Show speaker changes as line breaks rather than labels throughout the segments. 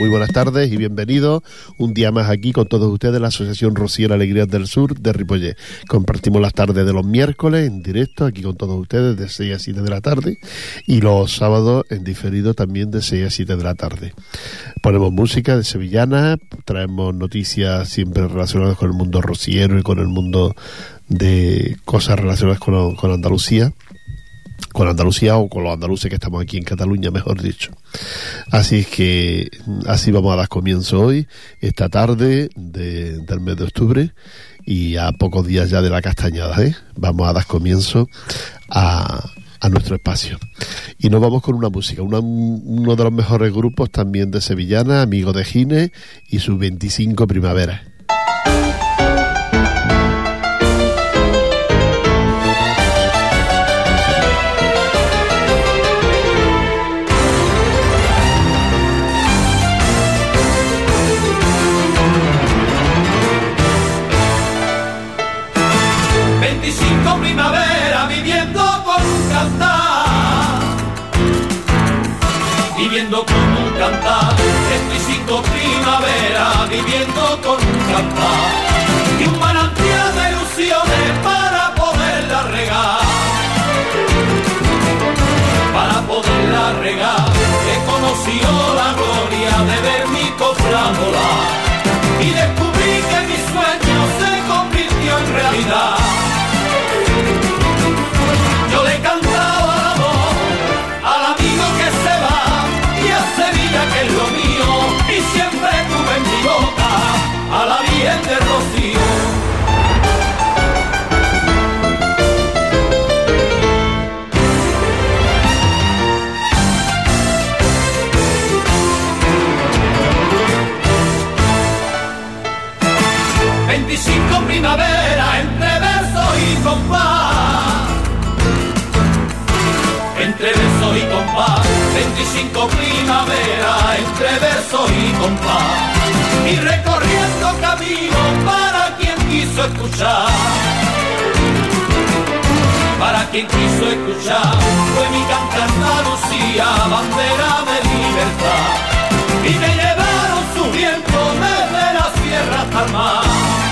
Muy buenas tardes y bienvenidos un día más aquí con todos ustedes la Asociación Rociera Alegrías del Sur de Ripollet. Compartimos las tardes de los miércoles en directo aquí con todos ustedes de 6 a 7 de la tarde y los sábados en diferido también de 6 a 7 de la tarde. Ponemos música de sevillana, traemos noticias siempre relacionadas con el mundo rociero y con el mundo de cosas relacionadas con, con Andalucía con Andalucía o con los andaluces que estamos aquí en Cataluña, mejor dicho. Así es que así vamos a dar comienzo hoy, esta tarde del mes de octubre y a pocos días ya de la castañada, ¿eh? Vamos a dar comienzo a, a nuestro espacio. Y nos vamos con una música, uno de los mejores grupos también de Sevillana, Amigo de Gine y sus 25 primaveras.
25 primavera viviendo con un cantar. Viviendo con un cantar. 25 primavera viviendo con un cantar. Y un manantial de ilusiones para poderla regar. Para poderla regar. He conocido la gloria de ver mi cofra Y Primavera entre verso y compás y recorriendo camino para quien quiso escuchar. Para quien quiso escuchar, fue mi cantante Lucía, bandera de libertad. Y me llevaron su viento desde la sierra hasta mar.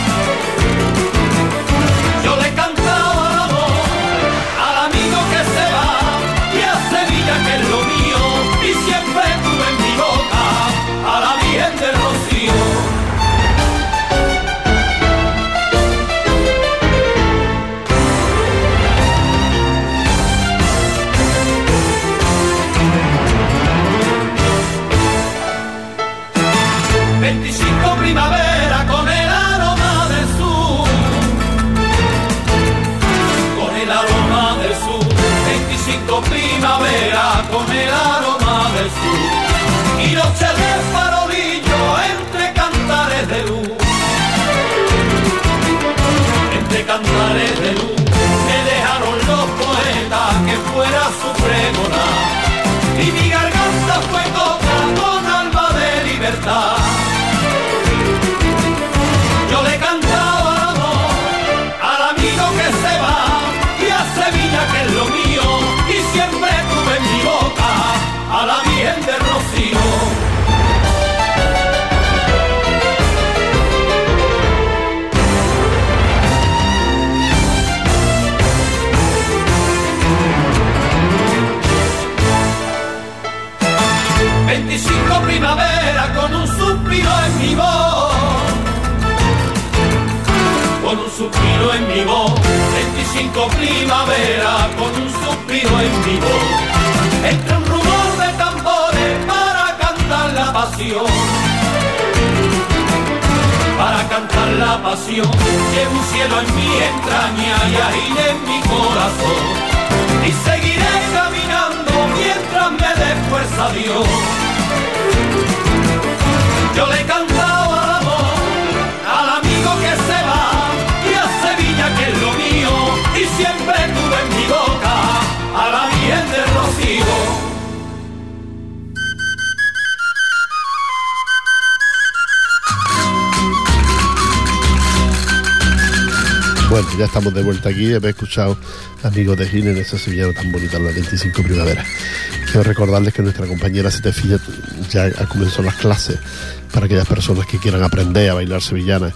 En entre un rumor de tambores para cantar la pasión, para cantar la pasión, llevo un cielo en mi entraña y ahí en mi corazón, y seguiré caminando mientras me dé fuerza Dios. Yo le cantaba
Bueno, ya estamos de vuelta aquí. He escuchado amigos de Gine en esa sevillana tan bonita, la 25 primavera. Quiero recordarles que nuestra compañera Setefilla ya ha comenzado las clases para aquellas personas que quieran aprender a bailar sevillana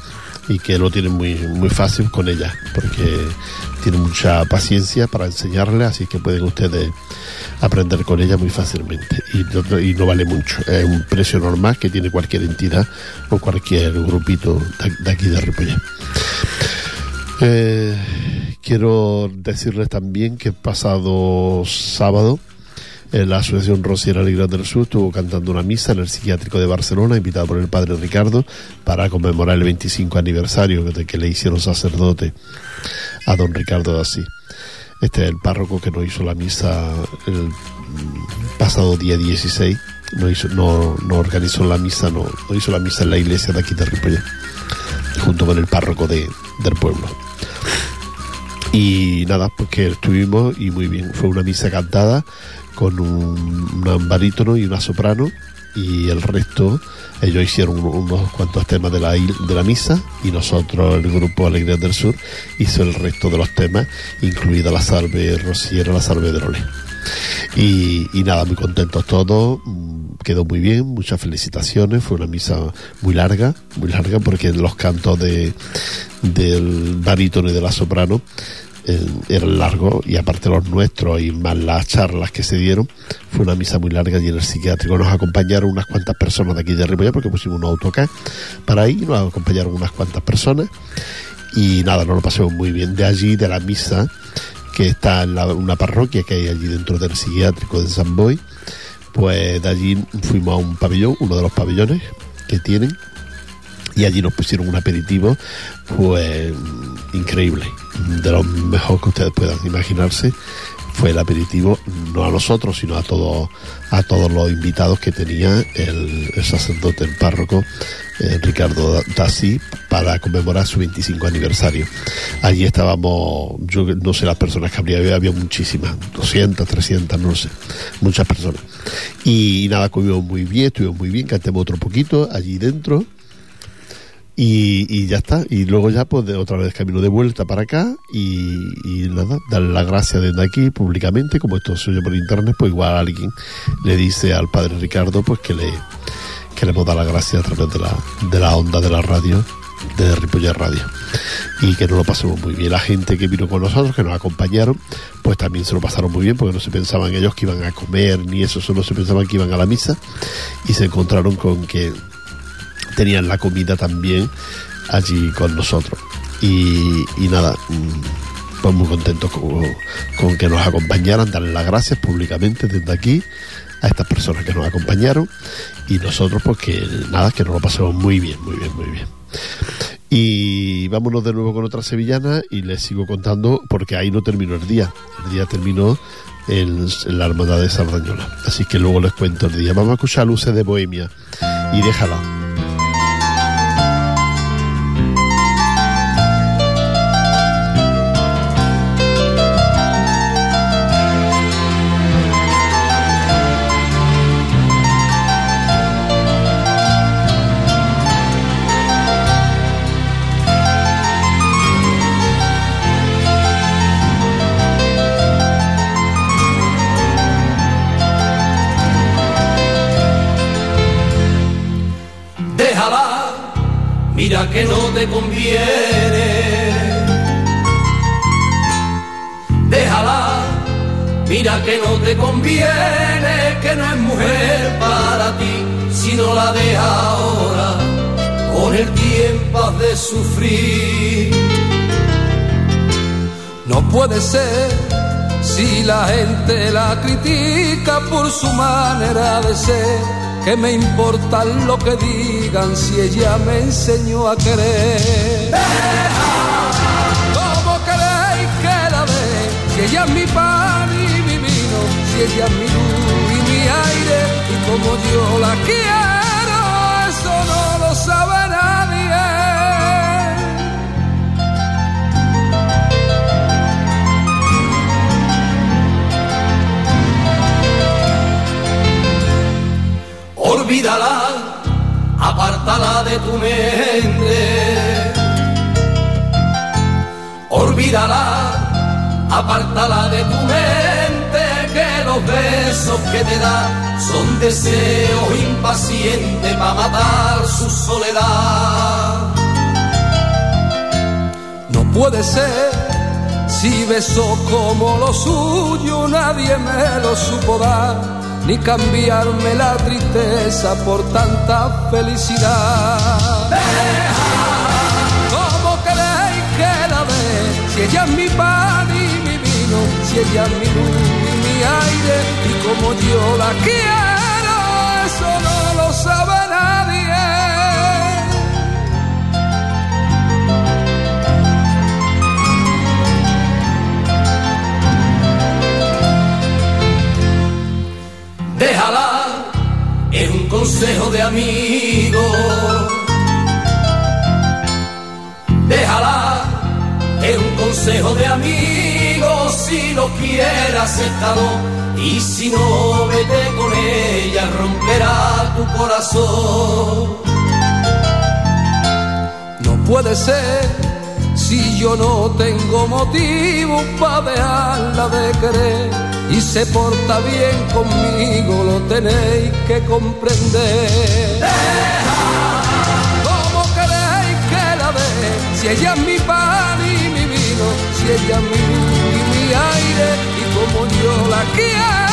y que lo tienen muy, muy fácil con ella, porque tiene mucha paciencia para enseñarle, así que pueden ustedes aprender con ella muy fácilmente y no, vale mucho. Es un precio normal que tiene cualquier entidad o cualquier grupito de aquí de Ripollet. Eh, quiero decirles también que pasado sábado eh, la Asociación Rosiera Alegría del Sur estuvo cantando una misa en el psiquiátrico de Barcelona, invitado por el padre Ricardo, para conmemorar el 25 aniversario de que le hicieron sacerdote a don Ricardo de. Este es el párroco que nos hizo la misa el pasado día 16. No, hizo, no, organizó la misa, no, no hizo la misa en la iglesia de aquí de Ripollet, junto con el párroco de, del pueblo. Y nada, pues que estuvimos y muy bien. Fue una misa cantada con un, barítono y una soprano y el resto ellos hicieron unos cuantos temas de la, de la misa y nosotros, el grupo Alegría del Sur, hizo el resto de los temas, incluida la salve rociera, la salve de. Y, nada, muy contentos todos, quedó muy bien, muchas felicitaciones, fue una misa muy larga, muy larga porque los cantos de, del barítono y de la soprano eh, eran largos y aparte los nuestros y más las charlas que se dieron fue una misa muy larga y en el psiquiátrico nos acompañaron unas cuantas personas de aquí de Ripollet porque pusimos un autocar para ahí nos acompañaron unas cuantas personas. Y nada, nos lo pasamos muy bien. De allí, de la misa que está en la, una parroquia que hay allí dentro del psiquiátrico de San Boy pues de allí fuimos a un pabellón, uno de los pabellones que tienen y allí nos pusieron un aperitivo pues increíble de lo mejor que ustedes puedan imaginarse fue el aperitivo no a nosotros sino a todos a todos los invitados que tenía el, sacerdote el párroco eh, Ricardo Dassi para conmemorar su 25 aniversario. Allí estábamos yo no sé las personas que habría había muchísimas 200 300 no sé muchas personas. Y, nada comimos muy bien estuvimos muy bien cantemos otro poquito allí dentro y, y, ya está. Y luego ya pues de otra vez camino de vuelta para acá y, nada, darle las gracias desde aquí públicamente, como esto se por internet, pues igual alguien le dice al padre Ricardo pues que le que le hemos dado las gracias a través de la, de la onda de la radio, de Ripollet Radio. Y que nos lo pasemos muy bien. La gente que vino con nosotros, que nos acompañaron, pues también se lo pasaron muy bien, porque no se pensaban ellos que iban a comer, ni eso, solo se pensaban que iban a la misa, y se encontraron con que tenían la comida también allí con nosotros. Y, y nada, pues muy contentos con, que nos acompañaran, darles las gracias públicamente desde aquí a estas personas que nos acompañaron y nosotros pues que nada, que nos lo pasemos muy bien, muy bien, muy bien. Y vámonos de nuevo con otra sevillana y les sigo contando porque ahí no terminó el día, el día terminó en, en la Hermandad de Sardañola. Así que luego les cuento el día. Vamos a escuchar Luces de Bohemia y déjala.
Mira que no te conviene. Déjala, mira que no te conviene, que no es mujer para ti, si no la deja ahora, con el tiempo has de sufrir. No puede ser si la gente la critica por su manera de ser que me importa lo que digan si ella me enseñó a querer. ¿Cómo queréis que la ve? Si ella es mi pan y mi vino, si ella es mi luz y mi aire, y como yo la quiero, olvídala, apártala de tu mente.
olvídala, apártala de tu mente, que los besos que te da son deseos impacientes para matar su soledad. No puede ser, si besó como lo suyo, nadie me lo supo dar, ni cambiarme la tristeza por tanta felicidad. ¿Cómo queréis que la ve? Si ella es mi pan y mi vino, si ella es mi luz y mi aire, y como yo la quiero, consejo de amigo. Déjala, es un consejo de amigo. Si lo quieres, acéptalo. Y si no, vete con ella, romperá tu corazón. No puede ser si yo no tengo motivo para dejarla de querer y se porta bien conmigo, lo tenéis que comprender. ¿Cómo queréis que la dé? Si ella es mi pan y mi vino, si ella es mi luz y mi aire, y como yo la quiero,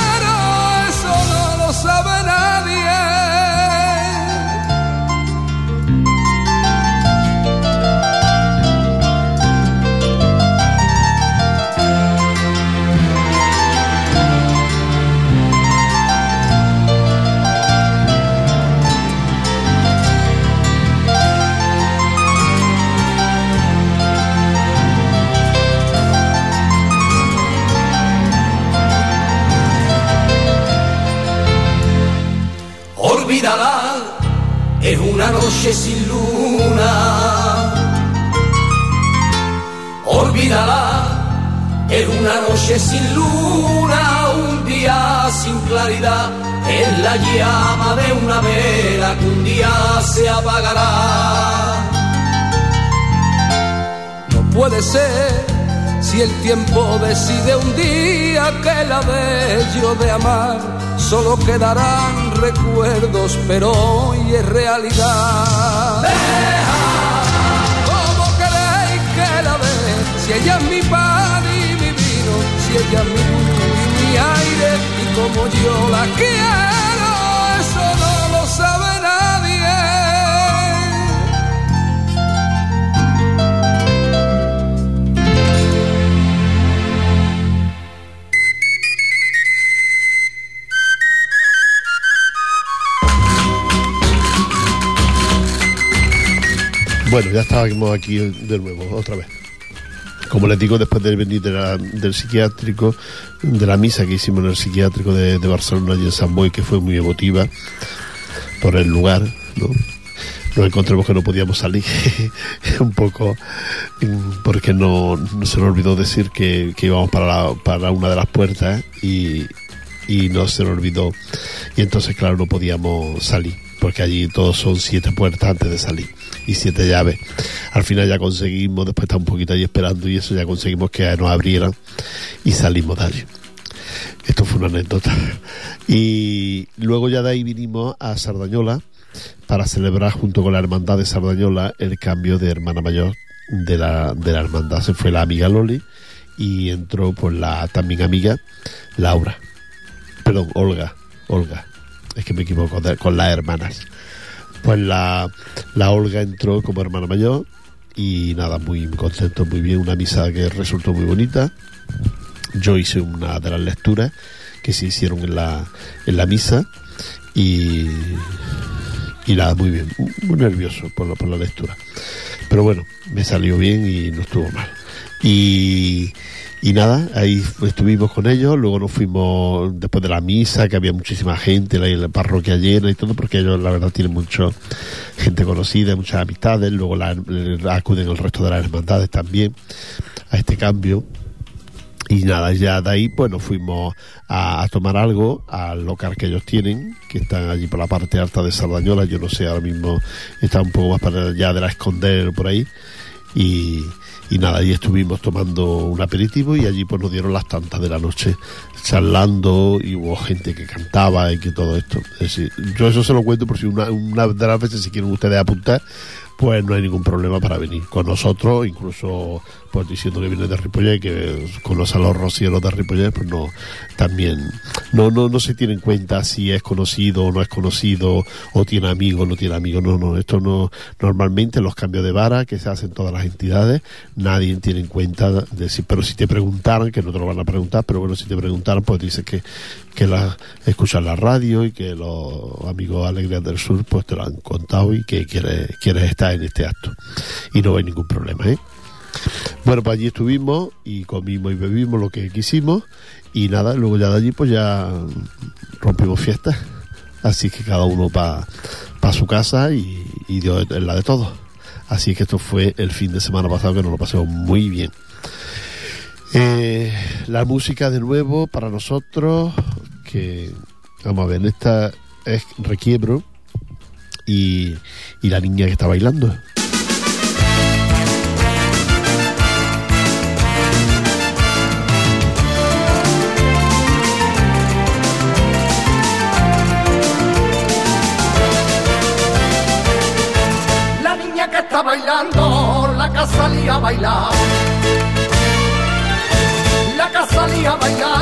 sin luna. Olvídala, es una noche sin luna, un día sin claridad. Es la llama de una vela que un día se apagará. No puede ser si el tiempo decide un día que la bello de amar, solo quedarán recuerdos, pero hoy es realidad. ¿Cómo queréis que la ve? Si ella es mi pan y mi vino, si ella es mi luz y mi aire, y como yo la quiero,
Bueno, ya estábamos aquí de nuevo, otra vez. Como les digo, después de venir del psiquiátrico, de la misa que hicimos en el psiquiátrico de, Barcelona y en San Boy, que fue muy emotiva por el lugar, ¿no? Nos encontramos que no podíamos salir un poco porque no, no se nos olvidó decir que, que íbamos para, la- para una de las puertas y, y no se nos olvidó y entonces claro no podíamos salir porque allí todos son siete puertas antes de salir y siete llaves. Al final ya conseguimos después de estar un poquito ahí esperando y eso ya conseguimos que nos abrieran y salimos de allí. Esto fue una anécdota. Y luego ya de ahí vinimos a Sardañola para celebrar junto con la hermandad de Sardañola el cambio de hermana mayor de la, de la hermandad. Se fue la amiga Loli y entró pues la también amiga Laura. Perdón, Olga, Olga, es que me equivoco de- con las hermanas. Pues la, la Olga entró como hermana mayor y nada, muy contento, muy bien, una misa que resultó muy bonita. Yo hice una de las lecturas que se hicieron en la, en la misa y, y nada, muy bien, muy nervioso por la, por la lectura. Pero bueno, me salió bien y no estuvo mal. Y, y nada, ahí estuvimos con ellos, luego nos fuimos después de la misa, que había muchísima gente, la, la parroquia llena y todo, porque ellos la verdad tienen mucha gente conocida, muchas amistades, luego la- acuden el resto de las hermandades también a este cambio. Y nada, ya de ahí pues nos fuimos a, a tomar algo al local que ellos tienen, que están allí por la parte alta de Sardañola, yo no sé, ahora mismo está un poco más para allá de la Esconder por ahí. y, y nada, ahí estuvimos tomando un aperitivo y allí pues nos dieron las tantas de la noche charlando y hubo gente que cantaba y que todo esto. Es decir, yo eso se lo cuento por si una, una de las veces si quieren ustedes apuntar, pues no hay ningún problema para venir con nosotros, incluso pues diciendo que viene de Ripollet y que a los rocieros de Ripollet, pues no, también no, no, no se tiene en cuenta si es conocido o no es conocido, o tiene amigos no tiene amigos, no, no, esto no, normalmente los cambios de vara que se hacen todas las entidades, nadie tiene en cuenta de si, pero si te preguntaran, que no te lo van a preguntar, pero bueno, si te preguntaran, pues dices que, que la, escuchas la radio y que los amigos Alegrías del Sur pues te lo han contado y que quieres, quieres estar en este acto. Y no hay ningún problema, ¿eh? Bueno, pues allí estuvimos y comimos y bebimos lo que quisimos y nada, luego ya de allí pues ya rompimos fiestas. Así que cada uno para pa su casa y, y Dios es la de todos. Así que esto fue el fin de semana pasado que nos lo pasamos muy bien. Eh, la música de nuevo para nosotros, que vamos a ver, esta es Requiebro y, y la niña que está bailando.
Salía a bailar. La casa salía a bailar,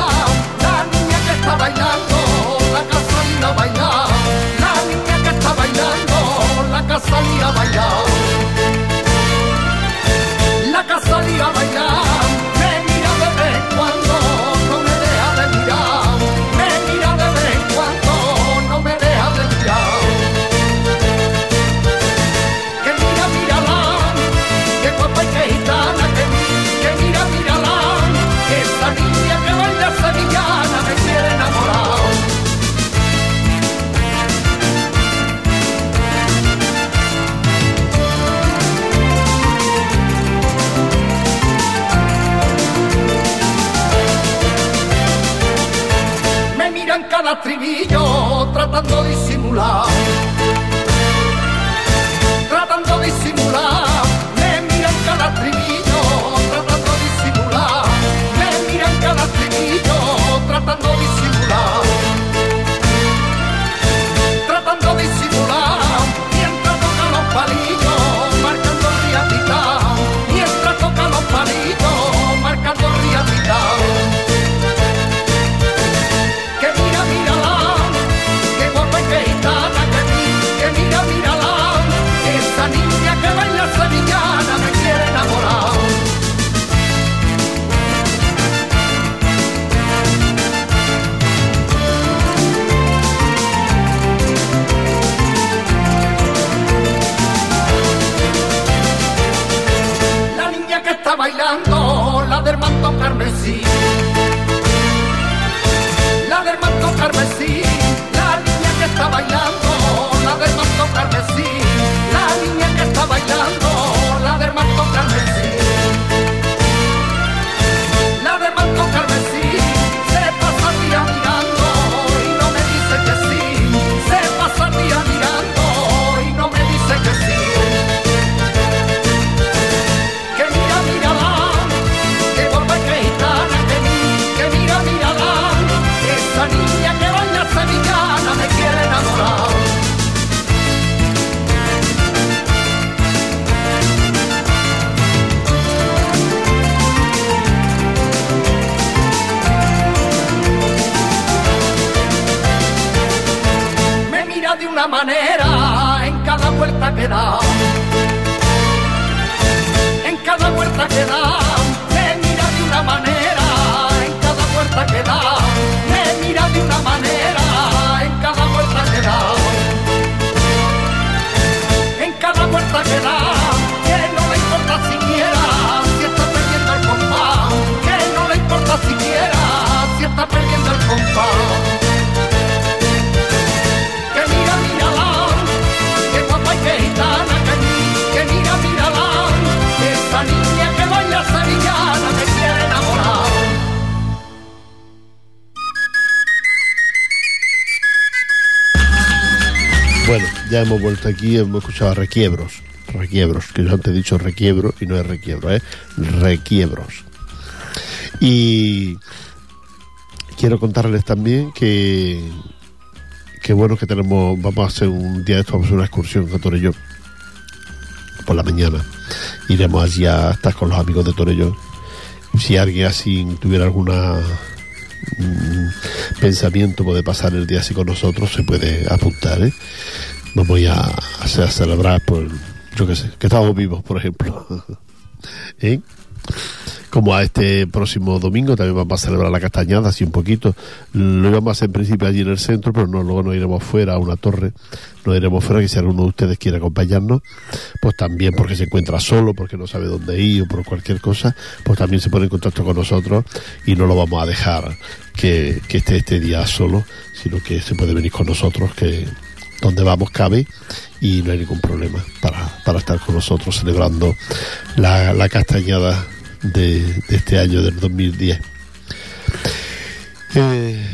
del manto carmesí.
Hemos vuelto aquí, hemos escuchado Requiebros. requiebros, que yo antes he dicho requiebro y no es requiebro, es requiebros. Y quiero contarles también que que bueno que tenemos, vamos a hacer un día de esto, vamos a hacer una excursión, Torre y yo, por la mañana. Iremos allí a estar con los amigos de Torello. Si alguien así tuviera alguna mm, pensamiento puede pasar el día así con nosotros, se puede apuntar, ¿eh? Vamos a, a, a celebrar por, yo qué sé, que estamos vivos, por ejemplo. ¿Eh? como a este próximo domingo también vamos a celebrar la castañada así un poquito lo íbamos a hacer en principio allí en el centro pero no luego nos iremos fuera a una torre nos iremos fuera que si alguno de ustedes quiere acompañarnos pues también porque se encuentra solo porque no sabe dónde ir o por cualquier cosa pues también se pone en contacto con nosotros y no lo vamos a dejar que, que esté este día solo sino que se puede venir con nosotros que donde vamos cabe y no hay ningún problema para, para estar con nosotros celebrando la, la castañada de, este año del 2010. Eh,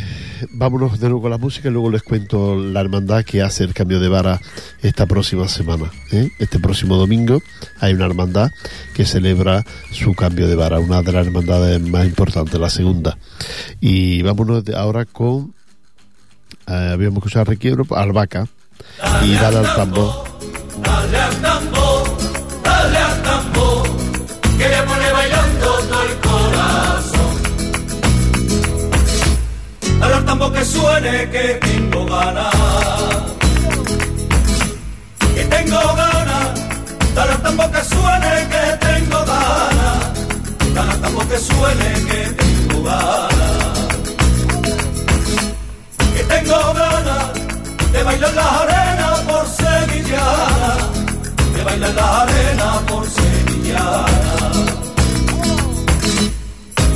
vámonos de nuevo con la música y luego les cuento la hermandad que hace el cambio de vara esta próxima semana. ¿eh? Este próximo domingo hay una hermandad que celebra su cambio de vara, una de las hermandades más importantes, la segunda. Y vámonos ahora con eh, habíamos escuchado requiebro, albahaca y dale al tambor.
Dale al tambor, dale al tambor, que le pone bailando todo el corazón. Dale al tambor que suene, que tengo ganas. Que tengo ganas, dale al tambor que suene, que tengo ganas. Dale al tambor que suene, que tengo ganas. Tengo ganas de bailar la arena por sevillana, de bailar la arena por sevillana.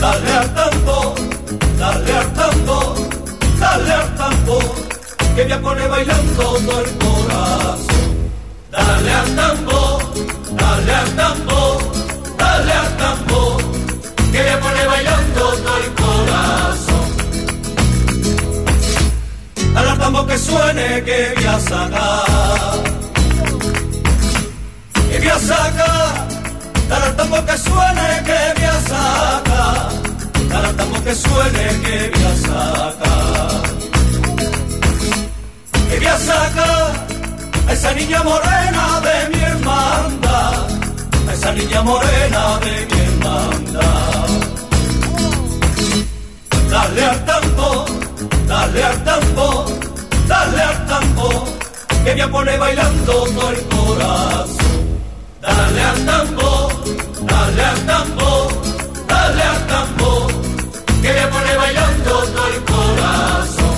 Dale al tambor, dale al tambor, dale al tambor, que me pone bailando todo el corazón. Dale al tambor, dale al tambor, dale al tambor, que me pone al tambor que suene que voy a sacar. Que voy a sacar, dale al tambor que suene que voy a sacar. Dale al tambor que suene que voy a sacar. Que voy a sacar a esa niña morena de mi hermandad. A esa niña morena de mi hermandad. Dale al tambor dale al tambor, dale al tambor, que me pone bailando todo el corazón. Dale al tambor, dale al tambor, dale al tambor, que me pone bailando todo el corazón.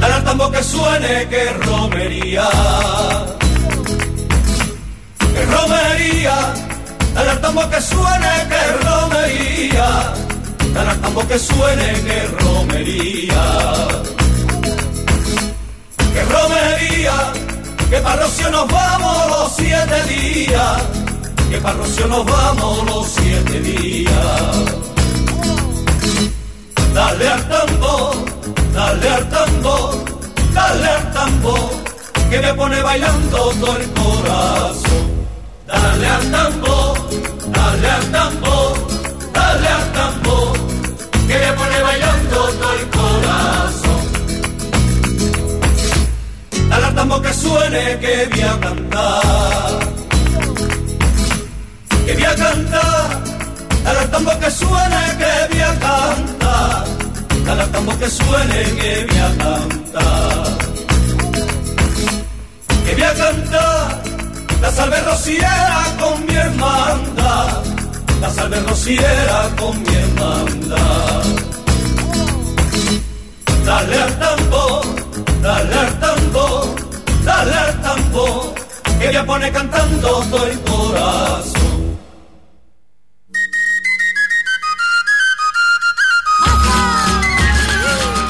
Dale al tambor que suene, que romería, que romería, dale al tambor que suene, que romería tambor que suene que romería. Que romería, que para Rocío nos vamos los siete días, que para Rocío nos vamos los siete días. Dale al tambor, dale al tambor, dale al tambor, que me pone bailando todo el corazón. Dale al tambor, dale al tambor, dale al tambor, que me pone bailando todo el corazón. Dale al tambor que suene, que voy a cantar. Que voy a cantar, dale al tambor que suene, que voy a cantar. Dale al tambor que suene, que voy a cantar. Que voy a cantar la salve rociera con mi hermandad la salve rociera con mi hermandad. Dale al tambor, dale al tambor, dale al tambor, que me pone cantando todo el corazón.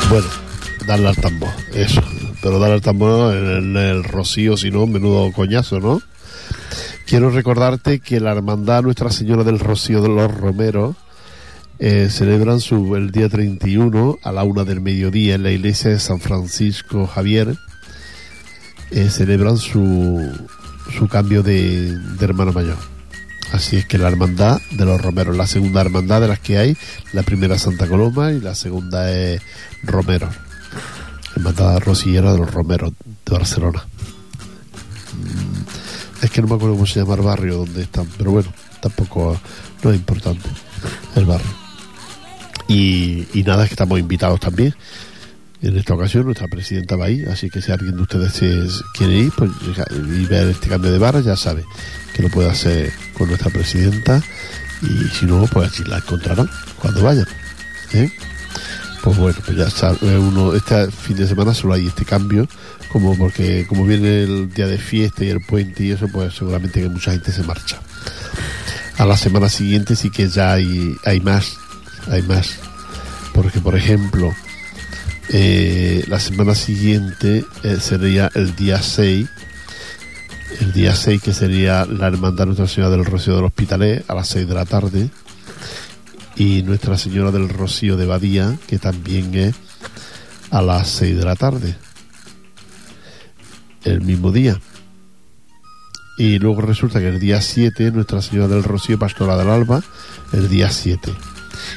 Bueno, darle al tambor, eso. Pero darle al tambor en el rocío, si no, menudo coñazo, ¿no? Quiero recordarte que la Hermandad Nuestra Señora del Rocío de los Romeros eh, celebran su, el día 31 a la una del mediodía en la iglesia de San Francisco Javier eh, celebran su, su cambio de, de hermano mayor. Así es que la hermandad de los romeros, la segunda hermandad de las que hay, la primera Santa Coloma y la segunda es Romero. Hermandad rosillera de los romeros de Barcelona. Es que no me acuerdo cómo se llama el barrio donde están, pero bueno, tampoco no es importante el barrio. Y, nada, es que estamos invitados también. En esta ocasión nuestra presidenta va ahí, así que si alguien de ustedes quiere ir pues, y ver este cambio de barra, ya sabe que lo puede hacer con nuestra presidenta y si no, pues así la encontrarán cuando vayan. ¿eh? Pues bueno, pues ya sabe uno, este fin de semana solo hay este cambio, como porque como viene el día de fiesta y el puente y eso, pues seguramente que mucha gente se marcha. A la semana siguiente sí que ya hay, hay más, hay más. Porque por ejemplo, eh, la semana siguiente eh, sería el día 6 el día 6 que sería la hermandad Nuestra Señora del Rocío del Hospitalet a las 6 de la tarde y Nuestra Señora del Rocío de Badía que también es a las 6 de la tarde el mismo día. Y luego resulta que el día 7 Nuestra Señora del Rocío Pastora del Alba el día 7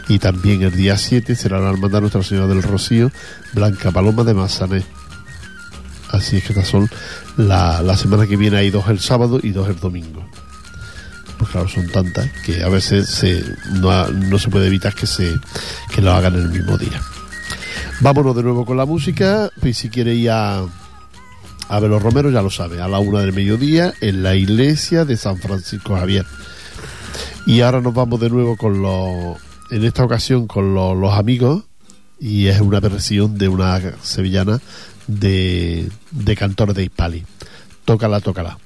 y también el día 7 será la hermandad Nuestra Señora del Rocío Blanca Paloma de Mazané. Así es que estas son la, la semana que viene. Hay dos el sábado y dos el domingo. Pues claro son tantas que a veces se, no, no se puede evitar que se que lo hagan el mismo día. Vámonos de nuevo con la música. Y si quiere ir a a ver los romeros ya lo sabe a la una del mediodía en la iglesia de San Francisco Javier y ahora nos vamos de nuevo con los en esta ocasión con los, amigos y es una versión de una sevillana de, de cantores de Hispali. Tócala. Tócala,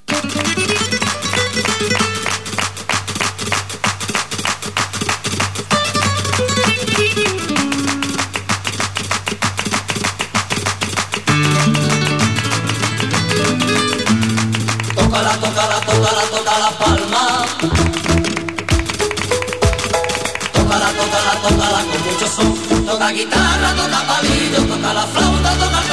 Toca guitarra, toca palillo, toca la flauta, toca el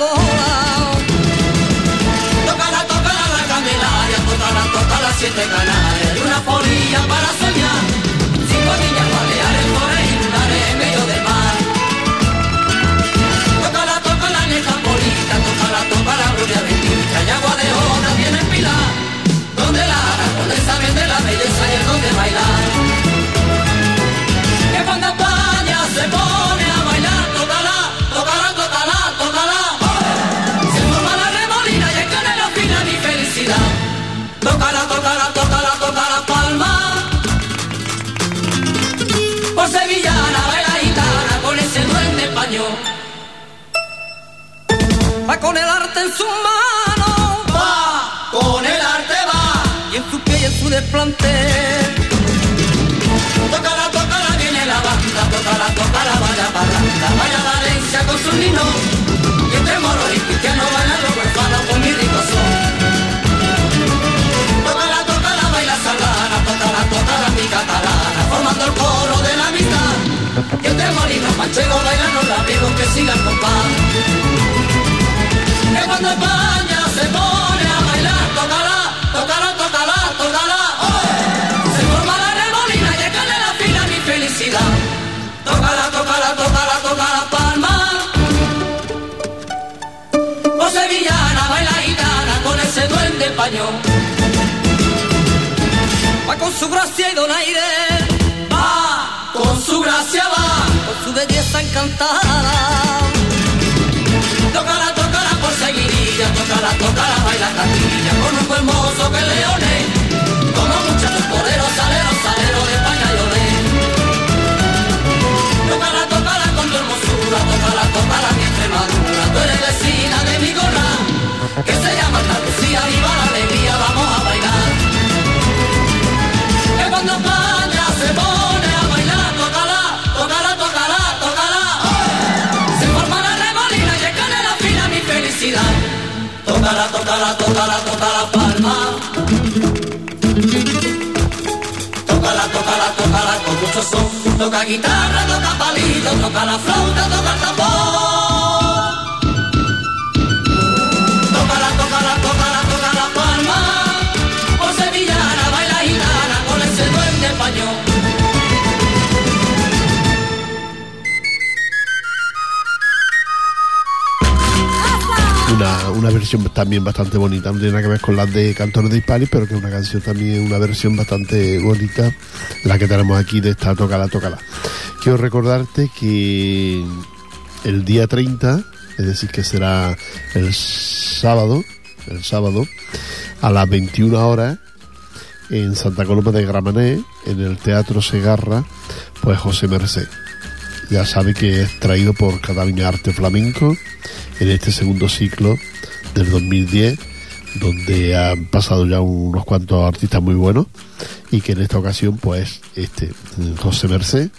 cola,
Tócala, tócala la candelaria, tócala, tócala siete canales. Y una polilla para soñar. Cinco niñas baleares, y lunares en medio del mar. Tócala, tócala neta polita, tócala, tócala rubia bendita. Y agua de otra tiene pilar. Donde la aragones saben de la belleza y el don de bailar. Con
sus
ninos. Y entre moros y cristianos bailan los huérfanos con mi rico son. Tócala, tócala, baila sardana. Tócala, tócala, mi catalana. Formando el coro de la mitad. Y entre molinos manchegos bailan los amigos que sigan compás. Que cuando España se pone su gracia y donaire, va con su gracia, va. Con su belleza encantada. Tócala, tócala por seguidilla, tócala, tócala, baila castilla con un buen mozo que leones, como muchachos poderos, Tócala, tócala, tócala, tócala palma. Tócala, tócala, tócala con mucho son. Toca guitarra, toca palito, toca la flauta, toca el tambor.
Una, versión también bastante bonita, no tiene nada que ver con las de Cantores de Hispanic, pero que es una canción también, una versión bastante bonita, la que tenemos aquí de esta Tócala, Tócala. Quiero recordarte que el día 30, es decir, que será el sábado, el sábado, a las 21 horas, en Santa Coloma de Gramané, en el Teatro Segarra, pues José Merced. Ya sabe que es traído por Cataluña Arte Flamenco en este segundo ciclo del 2010, donde han pasado ya unos cuantos artistas muy buenos y que en esta ocasión, pues, este José Merced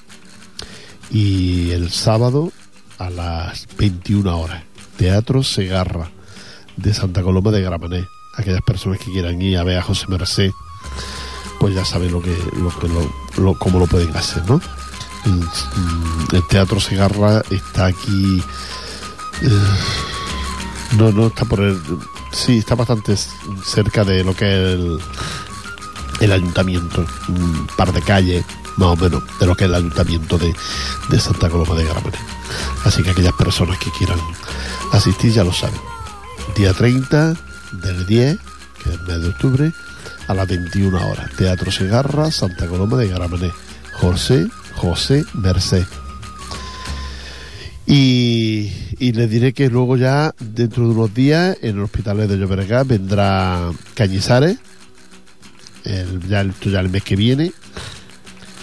y el sábado a las 21 horas, Teatro Segarra de Santa Coloma de Gramané. Aquellas personas que quieran ir a ver a José Merced, pues ya saben lo que, lo que lo, lo- cómo lo pueden hacer, ¿no? El Teatro Segarra está aquí. eh, no, no está por el. Sí, está bastante cerca de lo que es el, el ayuntamiento. Un par de calles, más o menos, de lo que es el ayuntamiento de, de Santa Coloma de Gramané. Así que aquellas personas que quieran asistir ya lo saben. Día 30 del 10, que es el mes de octubre, a las 21 horas. Teatro Segarra, Santa Coloma de Gramané. José, José Merced. Y, les diré que luego ya, dentro de unos días, en el hospital de Llobregat vendrá Cañizares, ya, el, ya el mes que viene,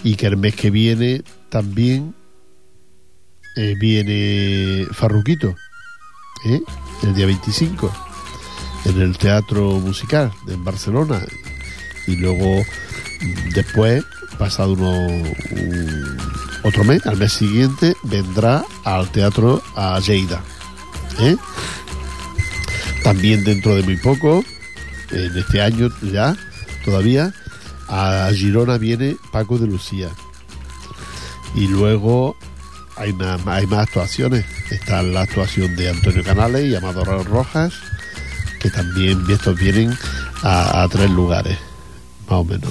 y que el mes que viene también eh, viene Farruquito, ¿eh? el día 25, en el Teatro Musical en Barcelona. Y luego, después, pasado uno, un- otro mes, al mes siguiente, vendrá al Teatro a Lleida. ¿eh? También dentro de muy poco, en este año ya, todavía, a Girona viene Paco de Lucía. Y luego hay, una- hay más actuaciones. Está la actuación de Antonio Canales y Amador Rojas, que también estos vienen a, a tres lugares, más o menos.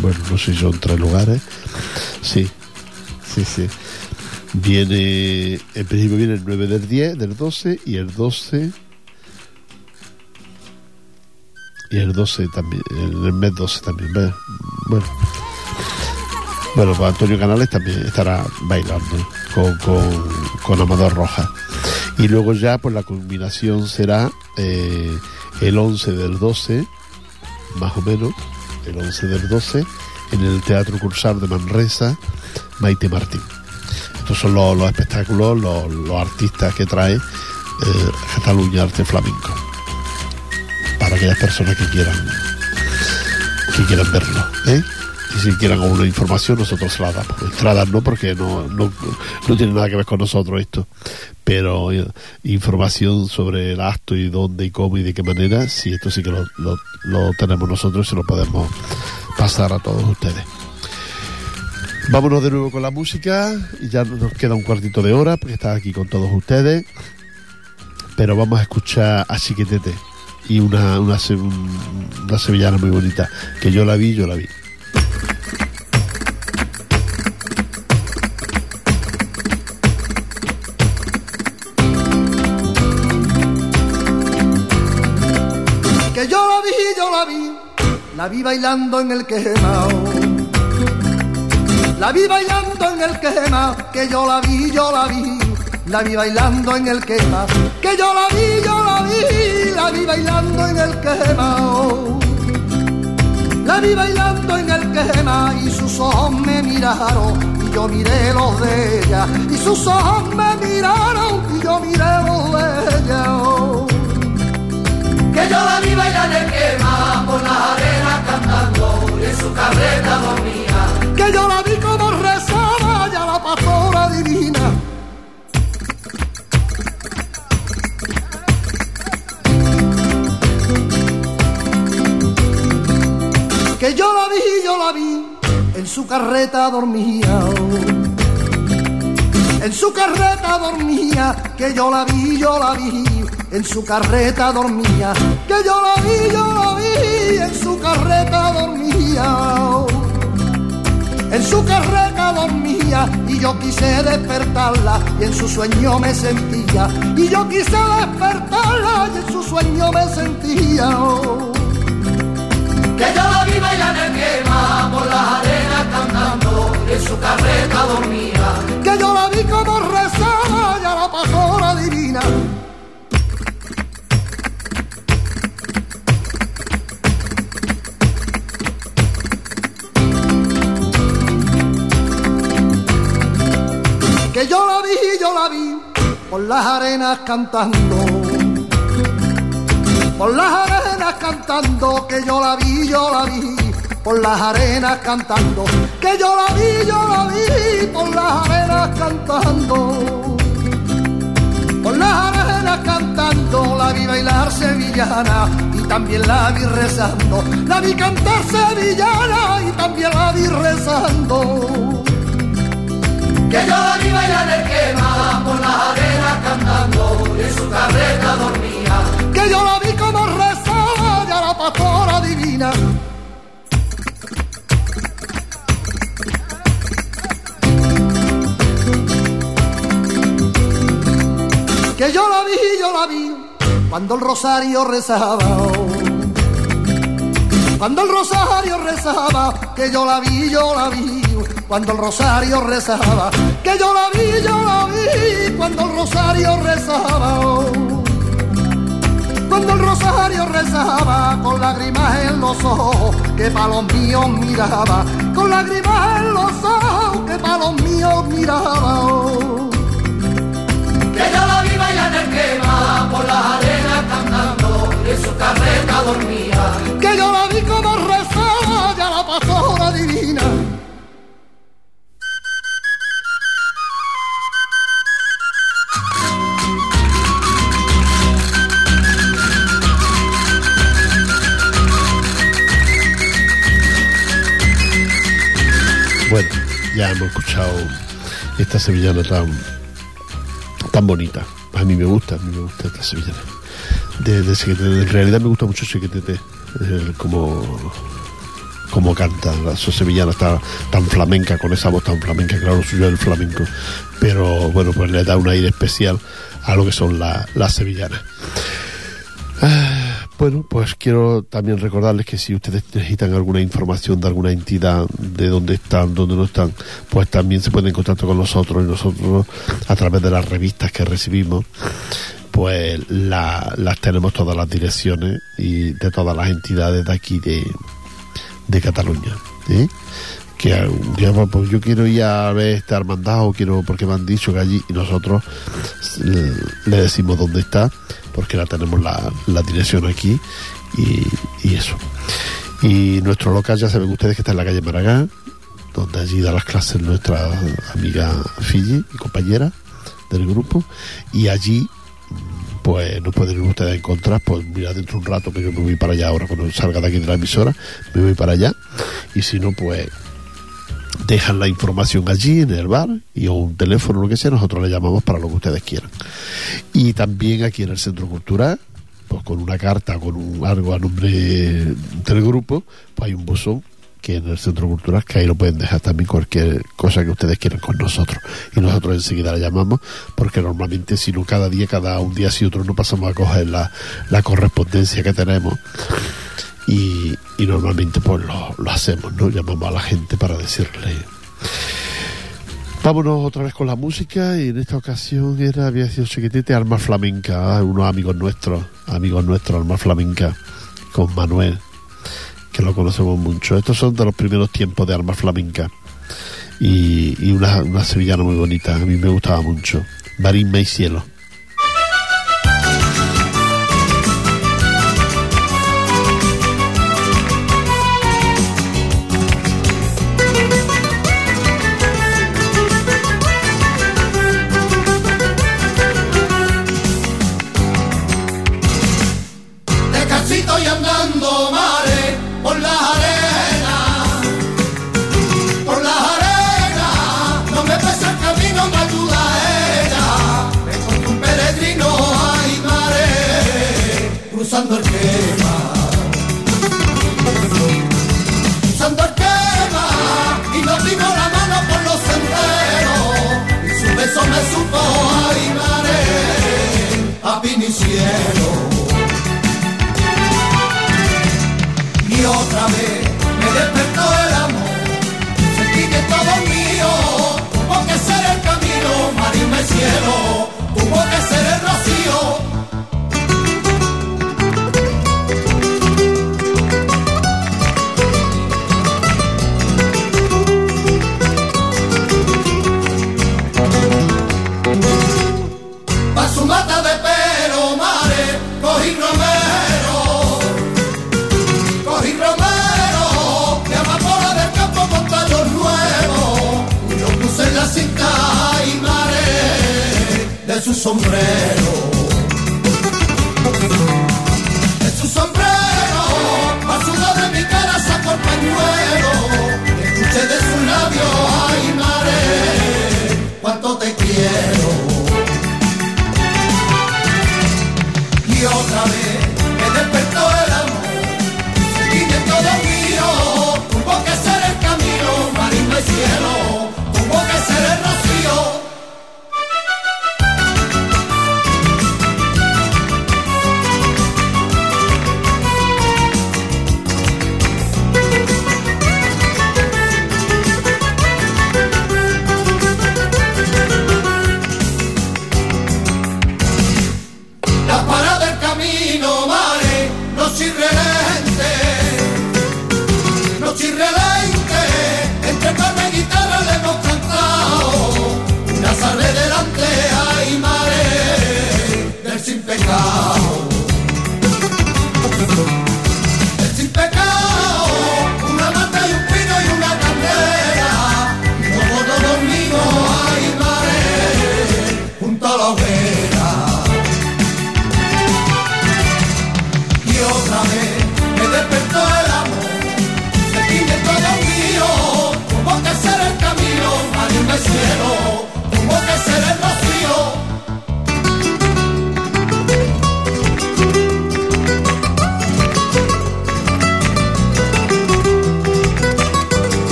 Bueno, no sé si son tres lugares. Sí, sí, sí. Viene, en principio viene el 9 del 10, del 12 y el 12 y el 12 también, el mes 12 también. Bueno, bueno, pues Antonio Canales también estará bailando con, con, con Amador Rojas. Y luego ya, pues la combinación será eh, el 11 del 12, más o menos, el 11 del 12, en el Teatro Cursal de Manresa, Maite Martín. Estos son los, los espectáculos, los, artistas que trae eh, Cataluña Arte Flamenco. Para aquellas personas que quieran que quieran verlo. ¿eh? Y si quieren alguna información, nosotros se la damos. Entradas no, porque no, no, no tiene nada que ver con nosotros esto. Pero eh, información sobre el acto y dónde y cómo y de qué manera, sí, esto sí que lo, lo, lo tenemos nosotros y se lo podemos pasar a todos ustedes. Vámonos de nuevo con la música, y ya nos queda un cuartito de hora porque está aquí con todos ustedes, pero vamos a escuchar a Chiquetete y una, una, una sevillana muy bonita, que yo la vi, yo la vi.
Que yo la vi, yo la vi bailando en el quemao. La vi bailando en el quema, que yo la vi, yo la vi. La vi bailando en el quema, que yo la vi, yo la vi. La vi bailando en el quema. La vi bailando en el quema y sus ojos me miraron y yo miré los de ella. Y sus ojos me miraron y yo miré los de ella.
Que yo la vi bailar en el quema su carreta dormía.
que yo la vi como rezaba ya la pastora divina. Que yo la vi, yo la vi, en su carreta dormía. En su carreta dormía, que yo la vi, yo la vi, en su carreta dormía, que yo la vi, yo la vi, en su carreta dormía en su carreta dormía y yo quise despertarla y en su sueño me sentía y yo quise despertarla y en su sueño me sentía.
Que yo la vi bailar en quema por las arenas cantando y en su carreta dormía.
que yo la vi como rezaba ya la pastora divina por las arenas cantando. Por las arenas cantando, que yo la vi, yo la vi. Por las arenas cantando, que yo la vi, yo la vi. Por las arenas cantando. Por las arenas cantando, la vi bailar sevillana y también la vi rezando. La vi cantar sevillana y también la vi rezando.
Que yo la vi bailar el quema por las arenas cantando y en su carreta dormía.
que yo la vi como rezaba ya la pastora divina. Que yo la vi, yo la vi, cuando el rosario rezaba. Cuando el rosario rezaba, que yo la vi, yo la vi, cuando el rosario rezaba, que yo la vi, yo la vi, cuando el rosario rezaba. Cuando el rosario rezaba con lágrimas en los ojos que pa' los míos miraba, con lágrimas en los ojos que pa' los míos miraba.
Que yo la vi bailar en quema por las arenas cantando en su carreta dormía.
Que yo la vi como rezaba ya la pastora divina.
Esta sevillana tan, tan bonita. A mí me gusta, a mí me gusta esta sevillana. En realidad me gusta mucho Sequetete, eh, como, como canta. La sevillana está tan flamenca, con esa voz tan flamenca, claro, suyo es el flamenco. Pero bueno, pues le da un aire especial a lo que son la- las sevillanas. Bueno, pues quiero también recordarles que si ustedes necesitan alguna información de alguna entidad, de dónde están, dónde no están, pues también se pueden en contacto con nosotros y nosotros a través de las revistas que recibimos, pues la- las tenemos todas las direcciones y de todas las entidades de aquí de, de Cataluña. Que un pues, yo quiero ir a ver este hermandad quiero porque me han dicho que allí y nosotros le, decimos dónde está porque la tenemos la, la dirección aquí y, y eso. Y nuestro local ya saben ustedes que está en la calle Maragán donde allí da las clases nuestra amiga Fiji y compañera del grupo y allí mm, pues nos pueden ustedes encontrar pues mira dentro de un rato que yo me voy para allá ahora cuando salga de aquí de la emisora me voy para allá y si no pues dejan la información allí en el bar y o un teléfono lo que sea nosotros le llamamos para lo que ustedes quieran. Y también aquí en el centro cultural pues con una carta con un algo a nombre del grupo pues hay un buzón que en el centro cultural que ahí lo pueden dejar también cualquier cosa que ustedes quieran con nosotros. Y nosotros enseguida la llamamos porque normalmente si no cada día cada un día si otro no pasamos a coger la, la correspondencia que tenemos y, normalmente pues lo, hacemos, ¿no? Llamamos a la gente para decirle. Vámonos otra vez con la música y en esta ocasión era, había sido chiquitete Alma Flamenca, ah, unos amigos nuestros, amigos nuestros, Alma Flamenca, con Manuel, que lo conocemos mucho. Estos son de los primeros tiempos de Alma Flamenca y, una, una sevillana muy bonita, a mí me gustaba mucho. Marisma y Cielo.
Chirrelente, no chirrelente, entre palma y guitarra le hemos cantado, una sale delante, ay mare, del sin pecado.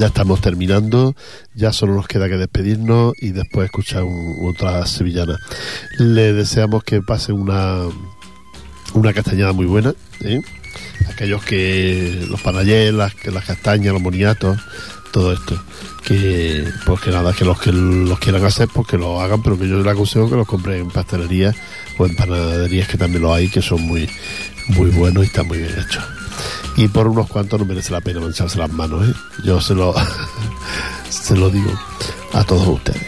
Ya estamos terminando, ya solo nos queda que despedirnos y después escuchar otra sevillana. Le deseamos que pase una, una castañada muy buena, ¿eh? aquellos que los panayés, las, las castañas, los moniatos, todo esto. Que, pues que nada, que los que los quieran hacer, pues que lo hagan, pero que yo les aconsejo que los compren en pastelerías o en panaderías que también lo hay, que son muy, muy buenos y están muy bien hechos. Y por unos cuantos no merece la pena mancharse las manos, ¿eh? Yo se lo, se lo digo a todos ustedes.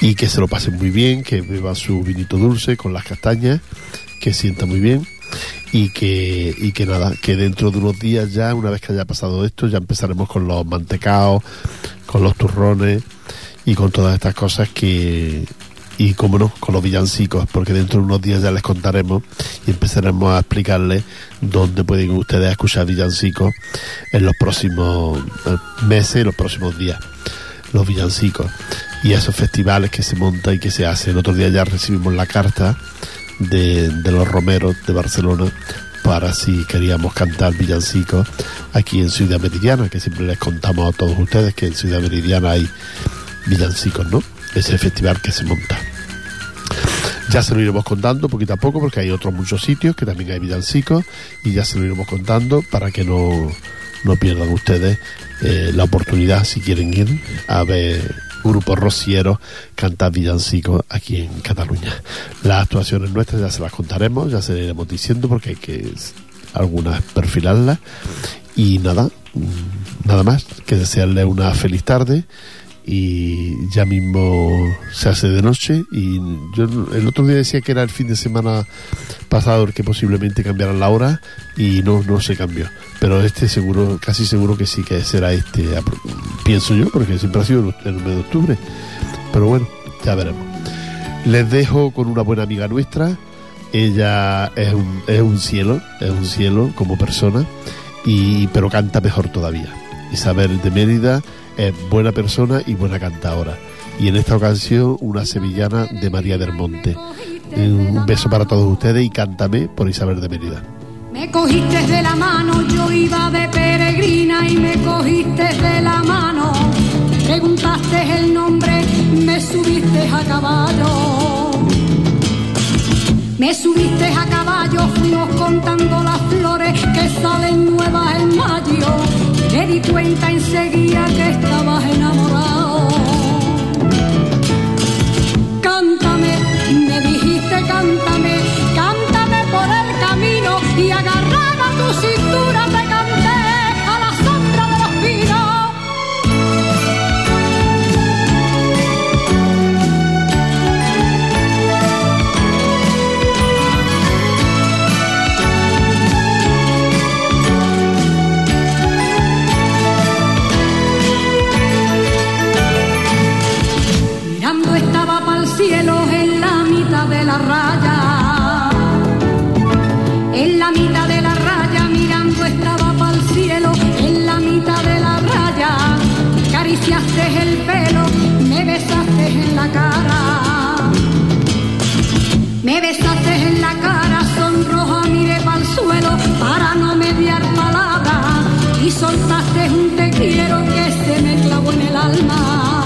Y que se lo pasen muy bien, que beban su vinito dulce con las castañas, que sienta muy bien y que, y que nada, que dentro de unos días ya, una vez que haya pasado esto, ya empezaremos con los mantecaos, con los turrones y con todas estas cosas que, y como no, con los villancicos, porque dentro de unos días ya les contaremos y empezaremos a explicarles dónde pueden ustedes escuchar villancicos en los próximos eh, meses y los próximos días, los villancicos y esos festivales que se montan y que se hacen. El otro día ya recibimos la carta de, de los romeros de Barcelona para si queríamos cantar villancicos aquí en Ciudad Meridiana, que siempre les contamos a todos ustedes que en Ciudad Meridiana hay villancicos, ¿no? Ese festival que se monta. Ya se lo iremos contando poquito a poco porque hay otros muchos sitios que también hay villancicos y ya se lo iremos contando para que no, no pierdan ustedes eh, la oportunidad si quieren ir a ver grupos rocieros cantar villancicos aquí en Cataluña. Las actuaciones nuestras ya se las contaremos, ya se las iremos diciendo porque hay que algunas perfilarlas y nada, nada más que desearle una feliz tarde y ya mismo se hace de noche. Y yo el otro día decía que era el fin de semana pasado el que posiblemente cambiaran la hora y no no se cambió. Pero este seguro casi seguro que sí que será este pienso yo porque siempre ha sido el mes de octubre. Pero bueno ya veremos. Les dejo con una buena amiga nuestra. Ella es un, es un cielo es un cielo como persona y pero canta mejor todavía. Isabel de Mérida es buena persona y buena cantadora. Y en esta ocasión una sevillana de María del Monte. Eh, Un beso para todos ustedes y cántame por Isabel de Mérida.
Me cogiste de la mano, yo iba de peregrina y me cogiste de la mano. Preguntaste el nombre, me subiste a caballo. Me subiste a caballo, fuimos contando las flores que salen nuevas en mayo. Me di cuenta enseguida que estabas enamorado. Cántame, quiero que se me clavó en el alma.